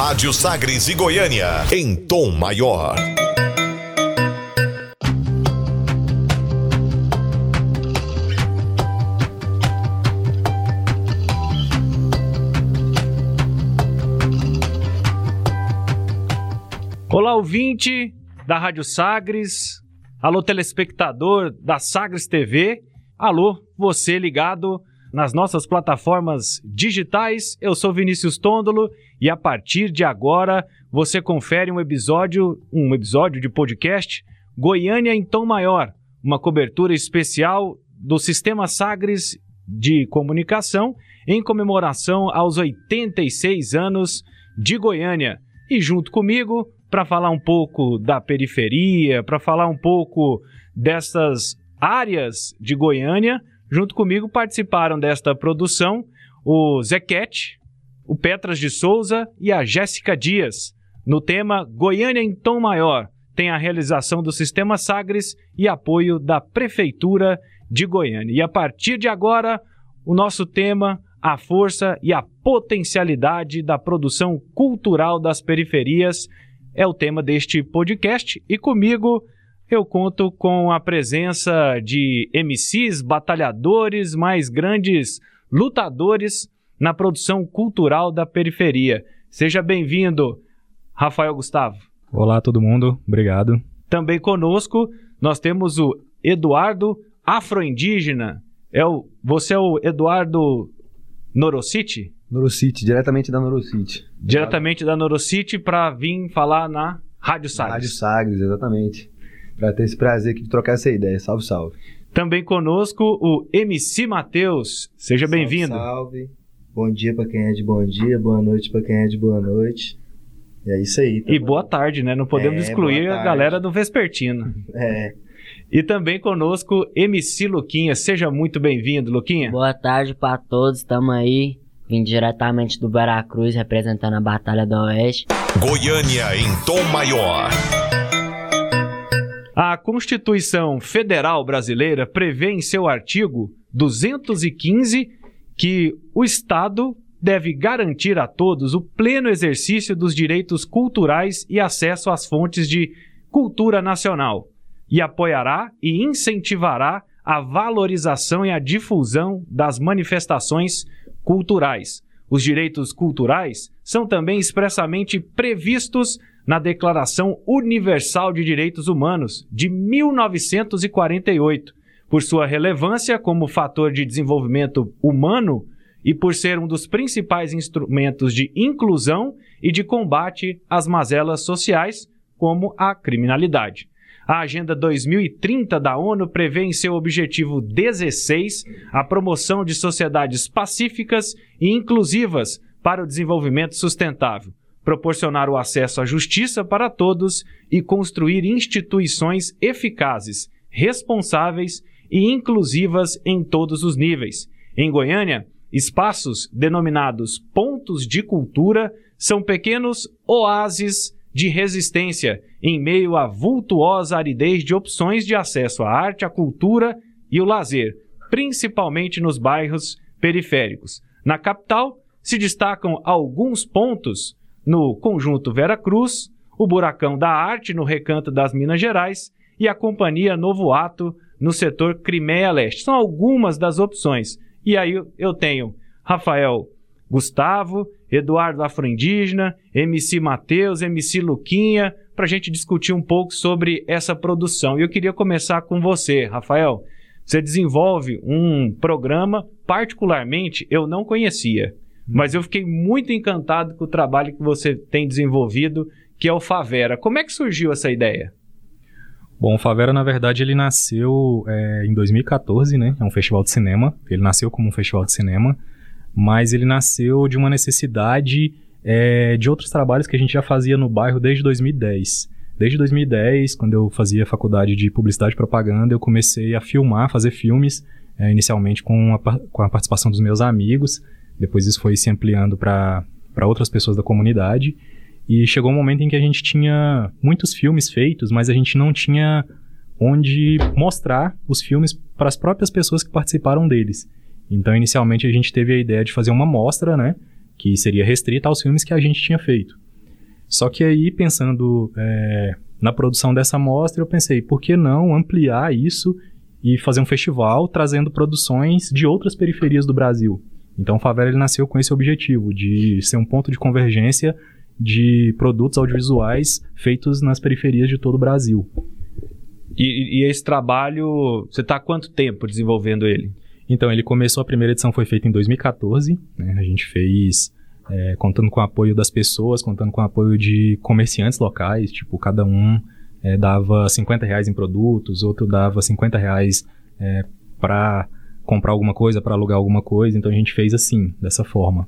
Rádio Sagres e Goiânia, em tom maior. Olá, ouvinte da Rádio Sagres. Alô, telespectador da Sagres TV. Alô, você ligado nas nossas plataformas digitais. Eu sou Vinícius Tôndolo e a partir de agora você confere um episódio, um episódio de podcast Goiânia em tom maior, uma cobertura especial do Sistema Sagres de Comunicação em comemoração aos 86 anos de Goiânia. E junto comigo, para falar um pouco da periferia, para falar um pouco dessas áreas de Goiânia, junto comigo participaram desta produção o Zequete, o Petras de Souza e a Jéssica Dias. No tema Goiânia em Tom Maior, tem a realização do Sistema Sagres e apoio da Prefeitura de Goiânia. E a partir de agora, o nosso tema, a força e a potencialidade da produção cultural das periferias é o tema deste podcast e comigo eu conto com a presença de MCs, batalhadores, mais grandes lutadores na produção cultural da periferia. Seja bem-vindo, Rafael Gustavo. Olá, todo mundo. Obrigado. Também conosco nós temos o Eduardo Afroindígena. É o, você é o Eduardo Norocity? Norocity, diretamente da Norocity. Diretamente da Norocity para vir falar na Rádio Sagres. Rádio Sagres, exatamente. Para ter esse prazer aqui de trocar essa ideia. Salve, salve. Também conosco o MC Matheus. Seja bem-vindo. Salve. Bom dia para quem é de bom dia, boa noite para quem é de boa noite. E é isso aí. Tá e bom. boa tarde, né? Não podemos é, excluir a galera do Vespertino. É. E também conosco MC Luquinha. Seja muito bem-vindo, Luquinha. Boa tarde para todos. Estamos aí Vim diretamente do Veracruz, representando a Batalha do Oeste. Goiânia em tom maior. A Constituição Federal Brasileira prevê em seu artigo 215 que o Estado deve garantir a todos o pleno exercício dos direitos culturais e acesso às fontes de cultura nacional, e apoiará e incentivará a valorização e a difusão das manifestações culturais. Os direitos culturais são também expressamente previstos na Declaração Universal de Direitos Humanos de 1948, por sua relevância como fator de desenvolvimento humano e por ser um dos principais instrumentos de inclusão e de combate às mazelas sociais, como a criminalidade. A Agenda 2030 da ONU prevê em seu objetivo 16 a promoção de sociedades pacíficas e inclusivas para o desenvolvimento sustentável, proporcionar o acesso à justiça para todos e construir instituições eficazes, responsáveis e inclusivas em todos os níveis. Em Goiânia, espaços denominados pontos de cultura são pequenos oásis de resistência em meio à vultuosa aridez de opções de acesso à arte, à cultura e o lazer, principalmente nos bairros periféricos. Na capital, se destacam alguns pontos no conjunto Vera Cruz, o Buracão da Arte no Recanto das Minas Gerais e a Companhia Novo Ato no setor Crimeia Leste. São algumas das opções. E aí eu tenho Rafael Gustavo, Eduardo Afro-Indígena, MC Matheus, MC Luquinha, para a gente discutir um pouco sobre essa produção. E eu queria começar com você, Rafael. Você desenvolve um programa, particularmente eu não conhecia, mas eu fiquei muito encantado com o trabalho que você tem desenvolvido, que é o Favera. Como é que surgiu essa ideia? Bom, o Favera, na verdade, ele nasceu é, em 2014, né? É um festival de cinema. Ele nasceu como um festival de cinema mas ele nasceu de uma necessidade é, de outros trabalhos que a gente já fazia no bairro desde 2010. Desde 2010, quando eu fazia faculdade de publicidade e propaganda, eu comecei a filmar, fazer filmes, é, inicialmente com a, com a participação dos meus amigos, depois isso foi se ampliando para outras pessoas da comunidade, e chegou um momento em que a gente tinha muitos filmes feitos, mas a gente não tinha onde mostrar os filmes para as próprias pessoas que participaram deles. Então, inicialmente, a gente teve a ideia de fazer uma mostra, né? Que seria restrita aos filmes que a gente tinha feito. Só que aí, pensando é, na produção dessa mostra, eu pensei, por que não ampliar isso e fazer um festival trazendo produções de outras periferias do Brasil? Então, o Favela ele nasceu com esse objetivo, de ser um ponto de convergência de produtos audiovisuais feitos nas periferias de todo o Brasil. E, e esse trabalho, você está há quanto tempo desenvolvendo ele? Então, ele começou, a primeira edição foi feita em 2014, né? a gente fez é, contando com o apoio das pessoas, contando com o apoio de comerciantes locais, tipo, cada um é, dava 50 reais em produtos, outro dava 50 reais é, para comprar alguma coisa, para alugar alguma coisa, então a gente fez assim, dessa forma.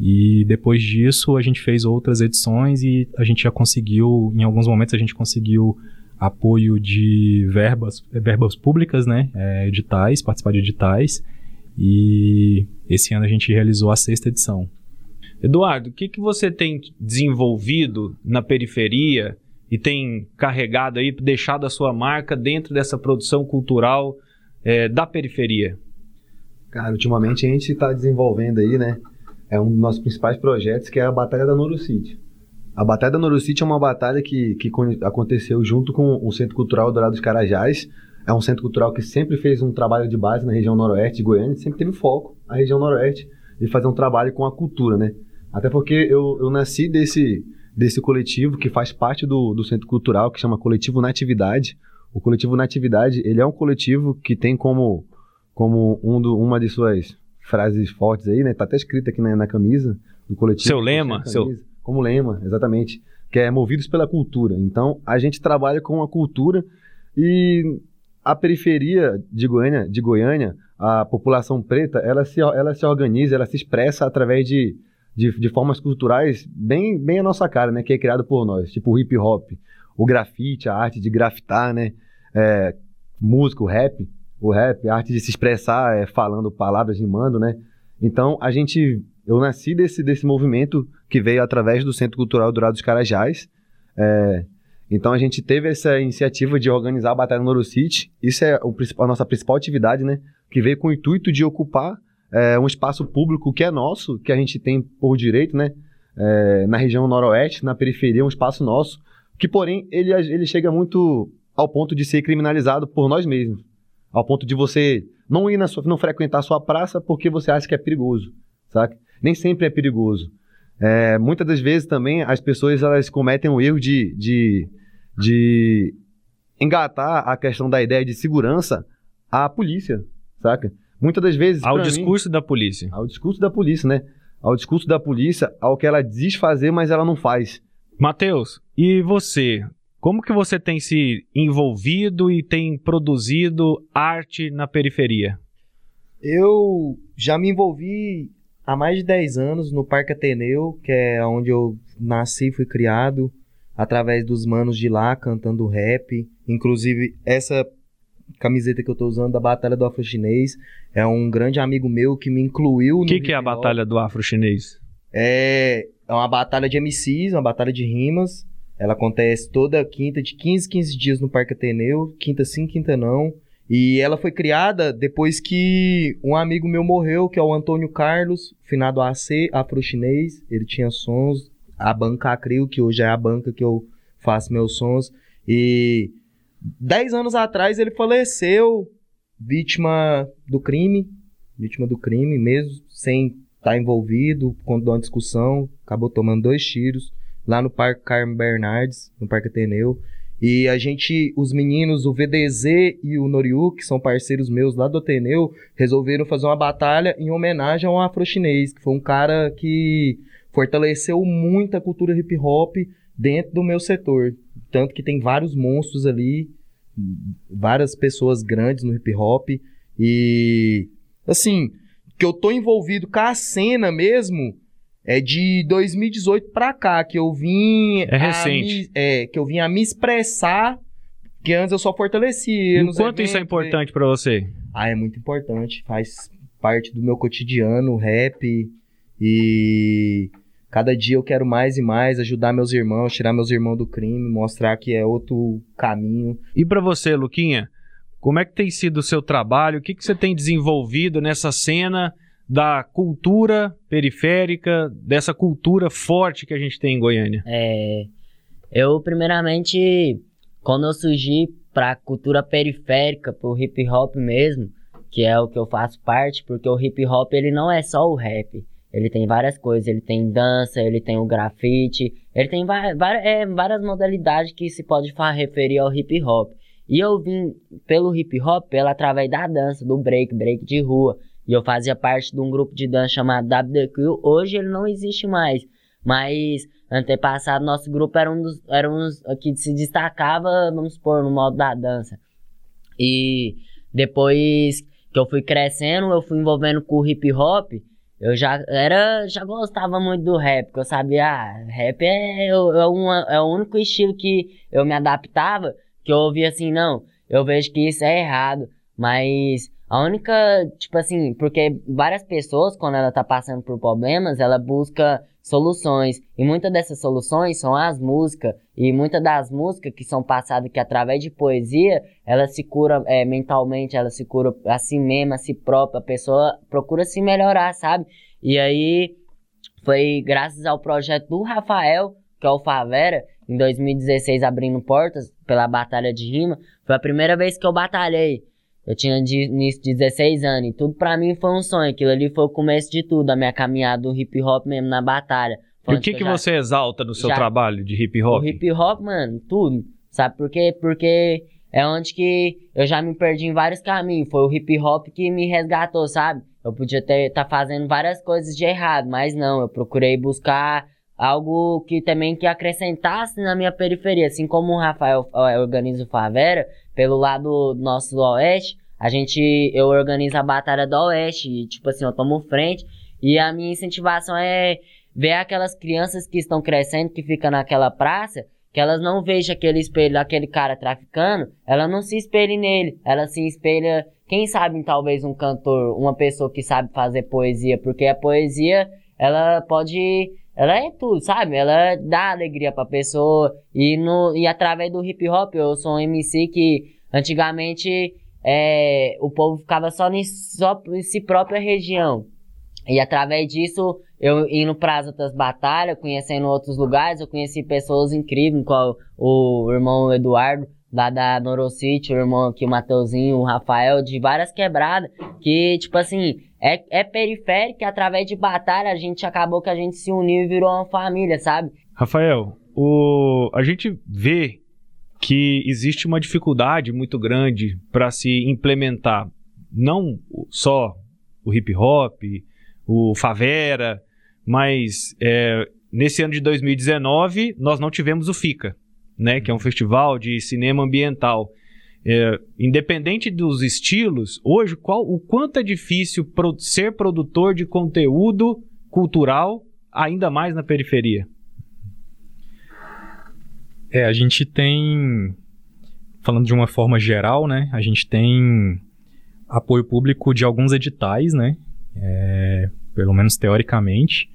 E depois disso a gente fez outras edições e a gente já conseguiu, em alguns momentos a gente conseguiu apoio de verbas, verbas públicas, né, é, editais, participar de editais. E esse ano a gente realizou a sexta edição. Eduardo, o que, que você tem desenvolvido na periferia e tem carregado aí, deixado a sua marca dentro dessa produção cultural é, da periferia? Cara, ultimamente a gente está desenvolvendo aí, né? É um dos nossos principais projetos, que é a Batalha da Norocity. A Batalha da Norocity é uma batalha que, que aconteceu junto com o Centro Cultural Dourados Carajás. É um centro cultural que sempre fez um trabalho de base na região noroeste de Goiânia, sempre teve foco a região noroeste de fazer um trabalho com a cultura, né? Até porque eu, eu nasci desse, desse coletivo que faz parte do, do Centro Cultural, que chama Coletivo Natividade. O Coletivo Natividade, ele é um coletivo que tem como como um do, uma de suas frases fortes aí, né? Tá até escrito aqui na, na camisa do coletivo. Seu lema, seu... Como lema, exatamente. Que é movidos pela cultura. Então, a gente trabalha com a cultura e a periferia de Goiânia, de Goiânia, a população preta, ela se, ela se organiza, ela se expressa através de, de, de formas culturais bem, bem a nossa cara, né? Que é criado por nós, tipo o hip hop, o grafite, a arte de grafitar, né? É, música, o rap o rap, a arte de se expressar é, falando palavras, rimando, né? Então, a gente... Eu nasci desse, desse movimento que veio através do Centro Cultural Dourado dos Carajás. É, então, a gente teve essa iniciativa de organizar a Batalha no City. Isso é o, a nossa principal atividade, né? Que veio com o intuito de ocupar é, um espaço público que é nosso, que a gente tem por direito, né? É, na região noroeste, na periferia, um espaço nosso, que porém ele, ele chega muito ao ponto de ser criminalizado por nós mesmos. Ao ponto de você não ir na sua, não frequentar a sua praça porque você acha que é perigoso, sabe? Nem sempre é perigoso. É, muitas das vezes também as pessoas elas cometem o erro de, de, de engatar a questão da ideia de segurança à polícia, saca? Muitas das vezes. Ao discurso mim, da polícia. Ao discurso da polícia, né? Ao discurso da polícia, ao que ela diz fazer, mas ela não faz. Matheus, e você? Como que você tem se envolvido e tem produzido arte na periferia? Eu já me envolvi há mais de 10 anos no Parque Ateneu, que é onde eu nasci e fui criado, através dos manos de lá cantando rap. Inclusive, essa camiseta que eu estou usando da Batalha do Afro Chinês é um grande amigo meu que me incluiu no. O que, que é a Batalha do Afro Chinês? É, é uma batalha de MCs, uma batalha de rimas ela acontece toda quinta, de 15 15 dias no Parque Ateneu, quinta sim, quinta não. E ela foi criada depois que um amigo meu morreu, que é o Antônio Carlos, finado AC, afro-chinês. Ele tinha sons, a banca Acril, que hoje é a banca que eu faço meus sons. E dez anos atrás ele faleceu, vítima do crime, vítima do crime mesmo, sem estar envolvido, quando uma discussão, acabou tomando dois tiros lá no Parque Carmen Bernardes, no Parque Ateneu. E a gente, os meninos, o VDZ e o Noriu, que são parceiros meus lá do Ateneu, resolveram fazer uma batalha em homenagem ao afro-chinês, que foi um cara que fortaleceu muito a cultura hip hop dentro do meu setor. Tanto que tem vários monstros ali, várias pessoas grandes no hip hop. E, assim, que eu tô envolvido com a cena mesmo, é de 2018 pra cá que eu vim. É recente. Me, é, que eu vim a me expressar. Que antes eu só fortalecia. E quanto isso é importante para você? Ah, é muito importante. Faz parte do meu cotidiano, rap. E cada dia eu quero mais e mais ajudar meus irmãos, tirar meus irmãos do crime, mostrar que é outro caminho. E para você, Luquinha, como é que tem sido o seu trabalho? O que, que você tem desenvolvido nessa cena da cultura periférica, dessa cultura forte que a gente tem em Goiânia? É, eu, primeiramente, quando eu surgi pra cultura periférica, pro hip hop mesmo, que é o que eu faço parte, porque o hip hop ele não é só o rap. Ele tem várias coisas, ele tem dança, ele tem o grafite, ele tem é, várias modalidades que se pode referir ao hip hop. E eu vim pelo hip hop pela através da dança, do break, break de rua. E eu fazia parte de um grupo de dança chamado WDQ. Hoje ele não existe mais. Mas antepassado, nosso grupo era um dos era um que se destacava, vamos supor, no modo da dança. E depois que eu fui crescendo, eu fui envolvendo com o hip hop. Eu já era, já gostava muito do rap, porque eu sabia, ah, rap é, é, uma, é o único estilo que eu me adaptava, que eu ouvia assim, não, eu vejo que isso é errado, mas a única, tipo assim, porque várias pessoas, quando ela tá passando por problemas, ela busca soluções. E muitas dessas soluções são as músicas. E muitas das músicas que são passadas que através de poesia, ela se cura é, mentalmente, ela se cura a si mesma, a si própria. A pessoa procura se melhorar, sabe? E aí foi graças ao projeto do Rafael, que é o Favera, em 2016 abrindo portas pela Batalha de Rima. Foi a primeira vez que eu batalhei. Eu tinha de, nisso 16 anos e tudo pra mim foi um sonho. Aquilo ali foi o começo de tudo, a minha caminhada do hip hop mesmo na batalha. e o que, que, já, você exalta no seu já, trabalho de hip hop? O hip hop, mano, tudo. Sabe por quê? Porque é onde que eu já me perdi em vários caminhos. Foi o hip hop que me resgatou, sabe? Eu podia estar tá fazendo várias coisas de errado, mas não, eu procurei buscar algo que também que acrescentasse na minha periferia. Assim como o Rafael organiza o Favera, pelo lado nosso do Oeste, a gente, eu organizo a Batalha do Oeste, e, tipo assim, eu tomo frente, e a minha incentivação é ver aquelas crianças que estão crescendo, que ficam naquela praça, que elas não vejam aquele espelho daquele cara traficando, ela não se espelhe nele, ela se espelha, quem sabe talvez um cantor, uma pessoa que sabe fazer poesia, porque a poesia, ela pode ela é tudo, sabe? Ela dá alegria pra pessoa. E, no, e através do hip hop, eu sou um MC que antigamente é, o povo ficava só em, só em si própria região. E através disso, eu indo para as outras batalhas, conhecendo outros lugares, eu conheci pessoas incríveis, como o irmão Eduardo, lá da Norocity, o irmão aqui, o Mateuzinho, o Rafael, de várias quebradas, que, tipo assim, é, é periférico, através de batalha a gente acabou que a gente se uniu e virou uma família, sabe? Rafael, o, a gente vê que existe uma dificuldade muito grande para se implementar não só o hip hop, o favera, mas é, nesse ano de 2019 nós não tivemos o FICA, né, que é um festival de cinema ambiental. É, independente dos estilos, hoje qual, o quanto é difícil pro, ser produtor de conteúdo cultural, ainda mais na periferia? É, a gente tem, falando de uma forma geral, né, a gente tem apoio público de alguns editais, né, é, pelo menos teoricamente.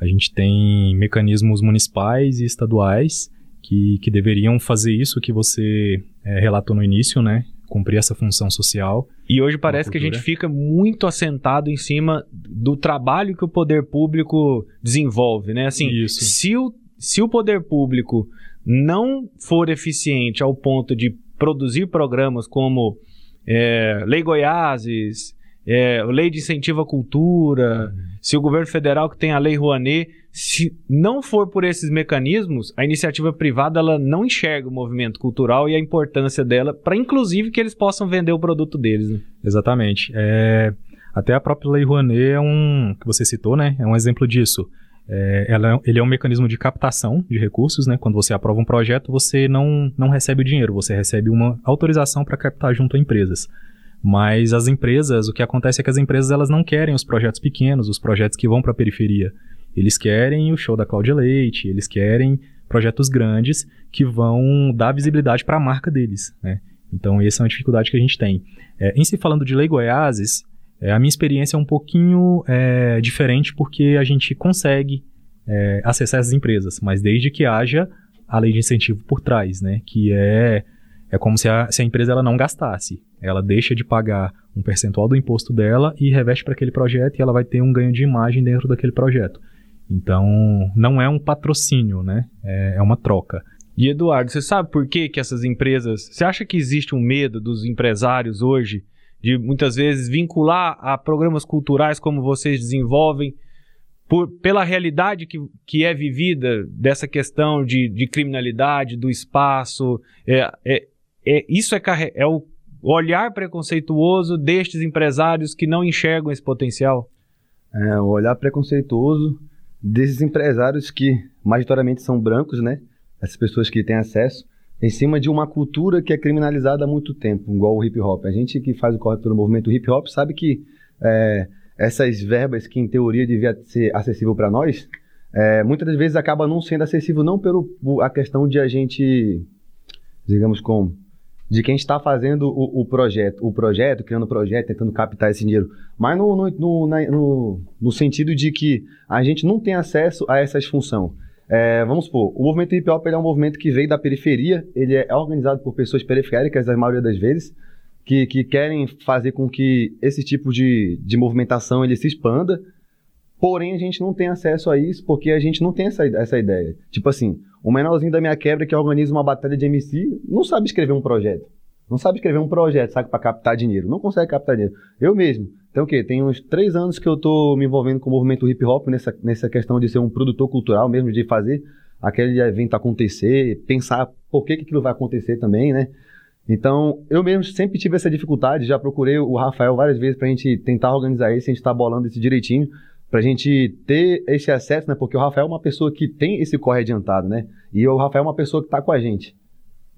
A gente tem mecanismos municipais e estaduais que, que deveriam fazer isso que você é, relatou no início, né? Cumprir essa função social. E hoje parece que a gente fica muito assentado em cima do trabalho que o poder público desenvolve, né? Assim, isso. Se, o, se o poder público não for eficiente ao ponto de produzir programas como é, Lei Goiáses, é, Lei de Incentivo à Cultura, uhum. se o governo federal que tem a Lei Rouanet, se não for por esses mecanismos, a iniciativa privada ela não enxerga o movimento cultural e a importância dela para, inclusive, que eles possam vender o produto deles. Né? Exatamente. É, até a própria Lei Rouanet é um que você citou, né? É um exemplo disso. É, ela, ele é um mecanismo de captação de recursos, né? Quando você aprova um projeto, você não, não recebe o dinheiro, você recebe uma autorização para captar junto a empresas. Mas as empresas, o que acontece é que as empresas elas não querem os projetos pequenos, os projetos que vão para a periferia. Eles querem o show da Cláudia Leite, eles querem projetos grandes que vão dar visibilidade para a marca deles. Né? Então, essa é uma dificuldade que a gente tem. É, em se falando de Lei Goiáses, é, a minha experiência é um pouquinho é, diferente porque a gente consegue é, acessar essas empresas, mas desde que haja a lei de incentivo por trás, né? que é é como se a, se a empresa ela não gastasse. Ela deixa de pagar um percentual do imposto dela e reveste para aquele projeto e ela vai ter um ganho de imagem dentro daquele projeto. Então, não é um patrocínio, né? É, é uma troca. E Eduardo, você sabe por que, que essas empresas. Você acha que existe um medo dos empresários hoje de muitas vezes vincular a programas culturais como vocês desenvolvem, por, pela realidade que, que é vivida dessa questão de, de criminalidade, do espaço? É, é, é, isso é, é o olhar preconceituoso destes empresários que não enxergam esse potencial? É, o olhar preconceituoso desses empresários que majoritariamente são brancos, né? Essas pessoas que têm acesso, em cima de uma cultura que é criminalizada há muito tempo, igual o hip hop. A gente que faz o corre pelo movimento hip hop sabe que é, essas verbas que em teoria devia ser acessível para nós, é, muitas das vezes acaba não sendo acessível não pelo a questão de a gente, digamos como de quem está fazendo o, o, projeto, o projeto, criando o projeto, tentando captar esse dinheiro, mas no, no, no, na, no, no sentido de que a gente não tem acesso a essas funções. É, vamos supor, o movimento hip hop é um movimento que veio da periferia, ele é organizado por pessoas periféricas, a maioria das vezes, que, que querem fazer com que esse tipo de, de movimentação ele se expanda, porém a gente não tem acesso a isso porque a gente não tem essa, essa ideia. Tipo assim, o menorzinho da minha quebra que organiza uma batalha de MC não sabe escrever um projeto. Não sabe escrever um projeto, sabe, para captar dinheiro. Não consegue captar dinheiro. Eu mesmo. Então, o quê? Tem uns três anos que eu tô me envolvendo com o movimento hip hop nessa, nessa questão de ser um produtor cultural mesmo, de fazer aquele evento acontecer, pensar por que, que aquilo vai acontecer também, né? Então, eu mesmo sempre tive essa dificuldade, já procurei o Rafael várias vezes pra gente tentar organizar isso, a gente tá bolando isso direitinho pra gente ter esse acesso, né? Porque o Rafael é uma pessoa que tem esse corre adiantado, né? E o Rafael é uma pessoa que tá com a gente.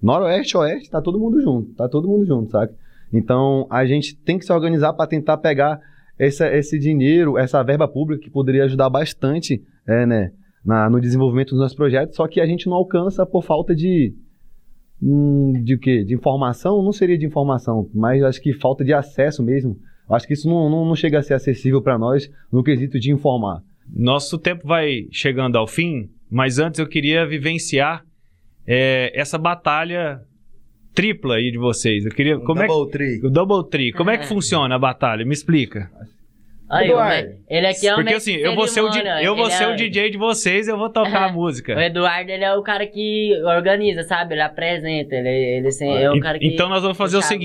Noroeste, Oeste, tá todo mundo junto, tá todo mundo junto, sabe? Então, a gente tem que se organizar para tentar pegar esse, esse dinheiro, essa verba pública que poderia ajudar bastante, é, né, na, no desenvolvimento dos nossos projetos, só que a gente não alcança por falta de hum, de quê? De informação? Não seria de informação, mas acho que falta de acesso mesmo Acho que isso não, não, não chega a ser acessível para nós no quesito de informar. Nosso tempo vai chegando ao fim, mas antes eu queria vivenciar é, essa batalha tripla aí de vocês. Eu queria. como double é, tree. O double tree. Como é que funciona a batalha? Me explica. Aí, Eduardo. ele aqui é o Porque assim, eu vou ser o, di- eu vou ele ser é o DJ de vocês, eu vou tocar a música. O Eduardo, ele é o cara que organiza, sabe? Ele apresenta, ele, ele sem- é o cara que... então nós vamos fazer o puxa a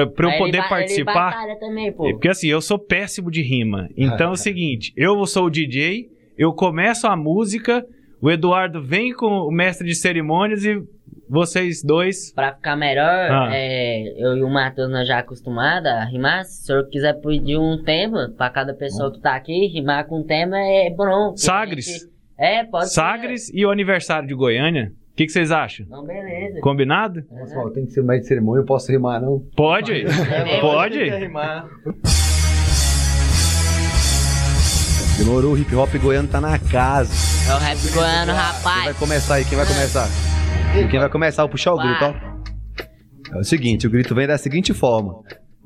seguinte, para eu poder ele Ele participar, batalha também, pô. porque assim, eu sou péssimo de rima. Então é o seguinte, eu sou o DJ, eu começo a música, o Eduardo vem com o mestre de cerimônias e vocês dois Pra ficar melhor, Ah. é, eu e o Matheus nós já acostumados a rimar. Se o senhor quiser pedir um tema pra cada pessoa que tá aqui, rimar com um tema é bom. Sagres. gente- É, pode Sagres e o aniversário de Goiânia. O que, que vocês acham? Não, beleza. Combinado? Nossa, Paulo, tem que ser mais de cerimônia, eu posso rimar, não? Pode? É, Pode? Demorou, o hip hop goiano tá na casa. É o rap goiano, Quem vai rapaz. começar aí? Quem vai começar? Quem vai começar? Vou puxar o grito, ó. É o seguinte, o grito vem da seguinte forma.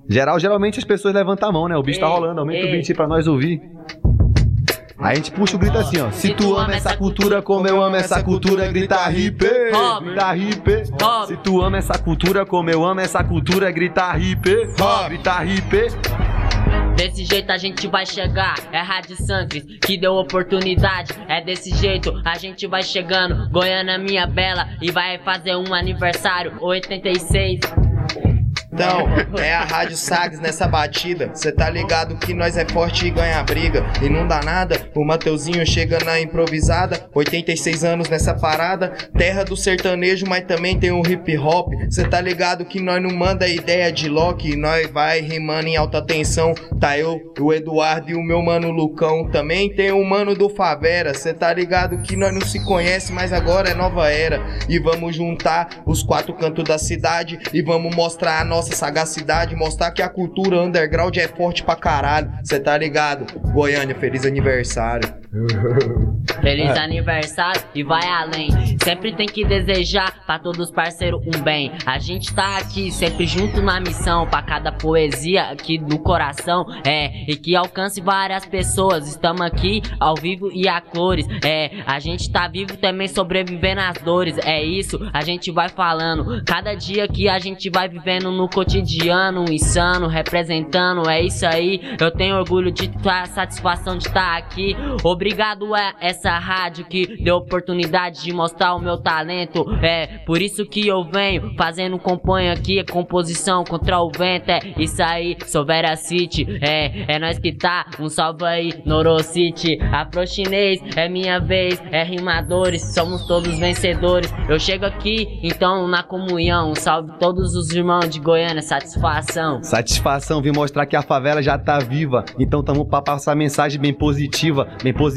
Geral, geralmente as pessoas levantam a mão, né? O bicho tá Ei, rolando, aumenta o ei. beat aí pra nós ouvir. Aí a gente puxa o grito assim, ó. Se tu ama essa cultura como eu amo essa cultura, grita hip, grita hip. Se tu ama essa cultura como eu amo essa cultura, grita hip, grita hip. Desse jeito a gente vai chegar. É Rádio Sancres que deu oportunidade. É desse jeito a gente vai chegando. Goiânia, minha bela, e vai fazer um aniversário 86. Então, é a Rádio Sagres nessa batida. Cê tá ligado que nós é forte e ganha briga. E não dá nada, o Mateuzinho chega na improvisada. 86 anos nessa parada. Terra do sertanejo, mas também tem o hip hop. Cê tá ligado que nós não manda ideia de Loki. Nós vai rimando em alta tensão. Tá eu, o Eduardo e o meu mano Lucão. Também tem o mano do Favera. Cê tá ligado que nós não se conhece, mas agora é nova era. E vamos juntar os quatro cantos da cidade. E vamos mostrar a nossa sagacidade. Mostrar que a cultura underground é forte pra caralho. Cê tá ligado? Goiânia, feliz aniversário. Feliz aniversário e vai além. Sempre tem que desejar pra todos os parceiros um bem. A gente tá aqui sempre junto na missão, pra cada poesia aqui do coração. É, e que alcance várias pessoas. Estamos aqui ao vivo e a cores. É, a gente tá vivo também sobrevivendo às dores. É isso, a gente vai falando. Cada dia que a gente vai vivendo no cotidiano, insano, representando. É isso aí. Eu tenho orgulho de ter a satisfação de estar aqui. Obrigado a essa rádio que deu oportunidade de mostrar o meu talento. É por isso que eu venho fazendo componho aqui. É composição contra o vento. É isso aí, sou Vera City. É, é nós que tá. Um salve aí, Noro City. Afro chinês, é minha vez. É rimadores, somos todos vencedores. Eu chego aqui, então, na comunhão. Um salve todos os irmãos de Goiânia. Satisfação. Satisfação vir mostrar que a favela já tá viva. Então tamo pra passar mensagem bem positiva, bem positiva.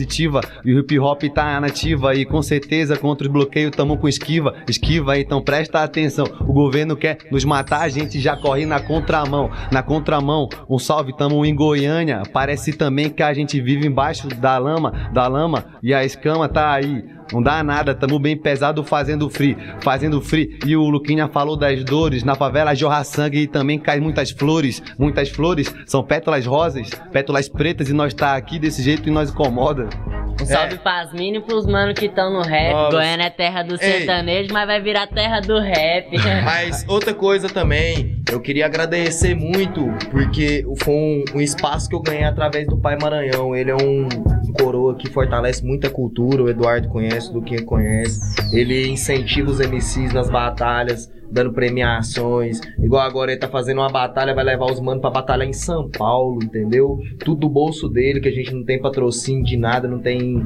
E o hip hop tá nativa e com certeza contra os bloqueios tamo com esquiva. Esquiva, então presta atenção. O governo quer nos matar, a gente já corre na contramão. Na contramão, um salve, tamo em Goiânia. Parece também que a gente vive embaixo da lama, da lama e a escama tá aí. Não dá nada, tamo bem pesado fazendo free, fazendo free. E o Luquinha falou das dores, na favela jorra sangue e também cai muitas flores. Muitas flores são pétalas rosas, pétalas pretas e nós tá aqui desse jeito e nós incomoda. Um salve pras mini e pros mano que tão no rap. Nossa. Goiânia é terra do Ei. sertanejo, mas vai virar terra do rap. Mas outra coisa também, eu queria agradecer muito, porque foi um, um espaço que eu ganhei através do Pai Maranhão. Ele é um coroa que fortalece muita cultura, o Eduardo conhece, o Luquinha conhece. Ele incentiva os MCs nas batalhas, dando premiações. Igual agora ele tá fazendo uma batalha, vai levar os manos pra batalhar em São Paulo, entendeu? Tudo do bolso dele, que a gente não tem patrocínio de nada, não tem,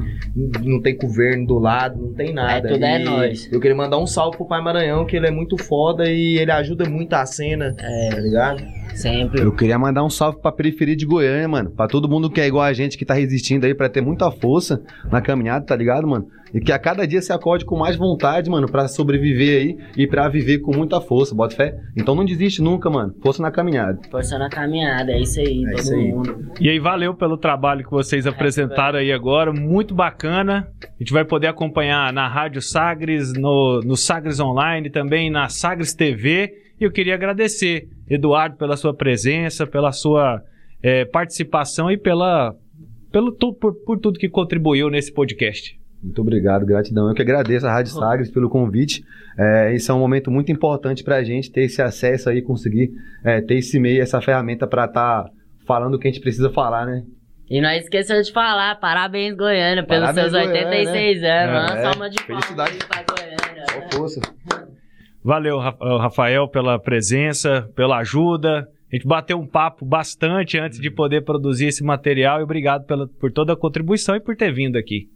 não tem governo do lado, não tem nada. É, tudo é E nóis. Eu queria mandar um salve pro Pai Maranhão, que ele é muito foda e ele ajuda muito a cena, É, tá ligado? sempre. Eu queria mandar um salve pra periferia de Goiânia, mano. Pra todo mundo que é igual a gente, que tá resistindo aí, pra ter muita força na caminhada, tá ligado, mano? E que a cada dia se acorde com mais vontade, mano, pra sobreviver aí e pra viver com muita força, bota fé? Então não desiste nunca, mano. Força na caminhada. Forçando a caminhada, é isso aí, É todo isso aí. mundo. E aí, valeu pelo trabalho que vocês apresentaram aí agora, muito bacana. A gente vai poder acompanhar na Rádio Sagres, no, no Sagres Online, também na Sagres TV. E eu queria agradecer, Eduardo, pela sua presença, pela sua eh, participação e pela, pelo, por, por tudo que contribuiu nesse podcast. Muito obrigado, gratidão. Eu que agradeço a Rádio Sagres pelo convite. É, isso é um momento muito importante pra gente ter esse acesso aí, conseguir é, ter esse meio, essa ferramenta pra estar falando o que a gente precisa falar, né? E não esqueça de falar, parabéns Goiânia pelos Parabéns, seus Goiânia, 86 anos. É, Uma salva de palmas felicidade. aí pra Goiânia. Só força. Valeu, Ra- Rafael, pela presença, pela ajuda. A gente bateu um papo bastante antes de poder produzir esse material e obrigado pela, por toda a contribuição e por ter vindo aqui.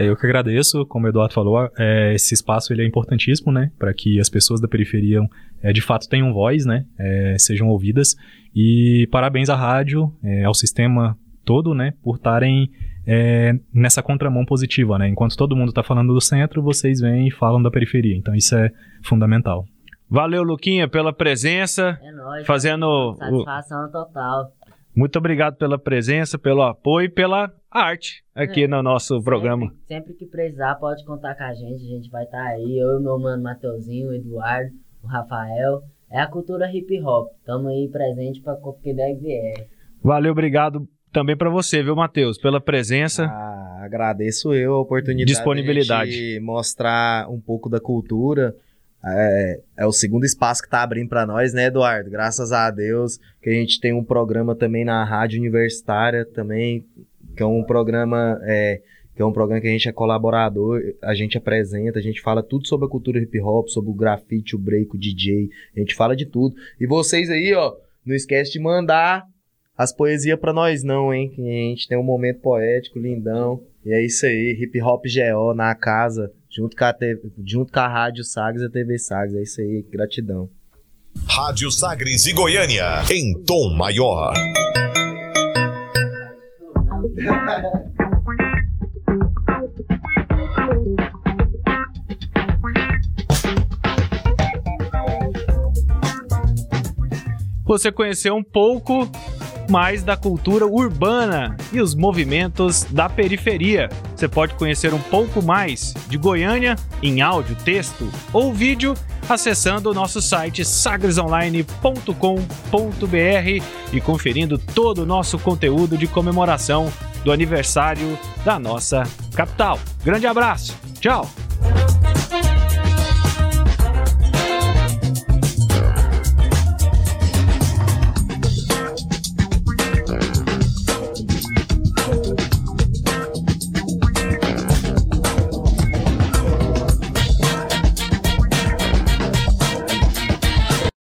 É, eu que agradeço, como o Eduardo falou, é, esse espaço ele é importantíssimo, né, para que as pessoas da periferia é, de fato tenham voz, né, é, sejam ouvidas. E parabéns à rádio, é, ao sistema todo, né, por estarem é, nessa contramão positiva, né. Enquanto todo mundo está falando do centro, vocês vêm e falam da periferia. Então isso é fundamental. Valeu, Luquinha, pela presença. É nóis. Fazendo o- Satisfação total. Muito obrigado pela presença, pelo apoio e pela arte aqui É. no nosso programa. Sempre, sempre que precisar, pode contar com a gente. A gente vai estar aí. Eu e meu mano Mateuzinho, o Eduardo, o Rafael. É a cultura hip hop. Tamo aí presente pra o que der e vier. Valeu, obrigado também para você, viu, Matheus, pela presença. Ah, agradeço eu a oportunidade Disponibilidade. de mostrar um pouco da cultura. É, é o segundo espaço que tá abrindo para nós, né, Eduardo? Graças a Deus que a gente tem um programa também na rádio universitária também, que é um programa é, que é um programa que a gente é colaborador, a gente apresenta, a gente fala tudo sobre a cultura hip hop, sobre o grafite, o break, o DJ, a gente fala de tudo. E vocês aí, ó, não esquece de mandar as poesias pra nós não, hein? Que a gente tem um momento poético, lindão. E é isso aí, hip hop GO na casa, junto com a, TV, junto com a Rádio Sagres e a TV Sagres. É isso aí, gratidão. Rádio Sagres e Goiânia, em tom maior. Você conheceu um pouco mais da cultura urbana e os movimentos da periferia. Você pode conhecer um pouco mais de Goiânia em áudio, texto ou vídeo acessando o nosso site sagresonline.com.br e conferindo todo o nosso conteúdo de comemoração do aniversário da nossa capital. Grande abraço, tchau!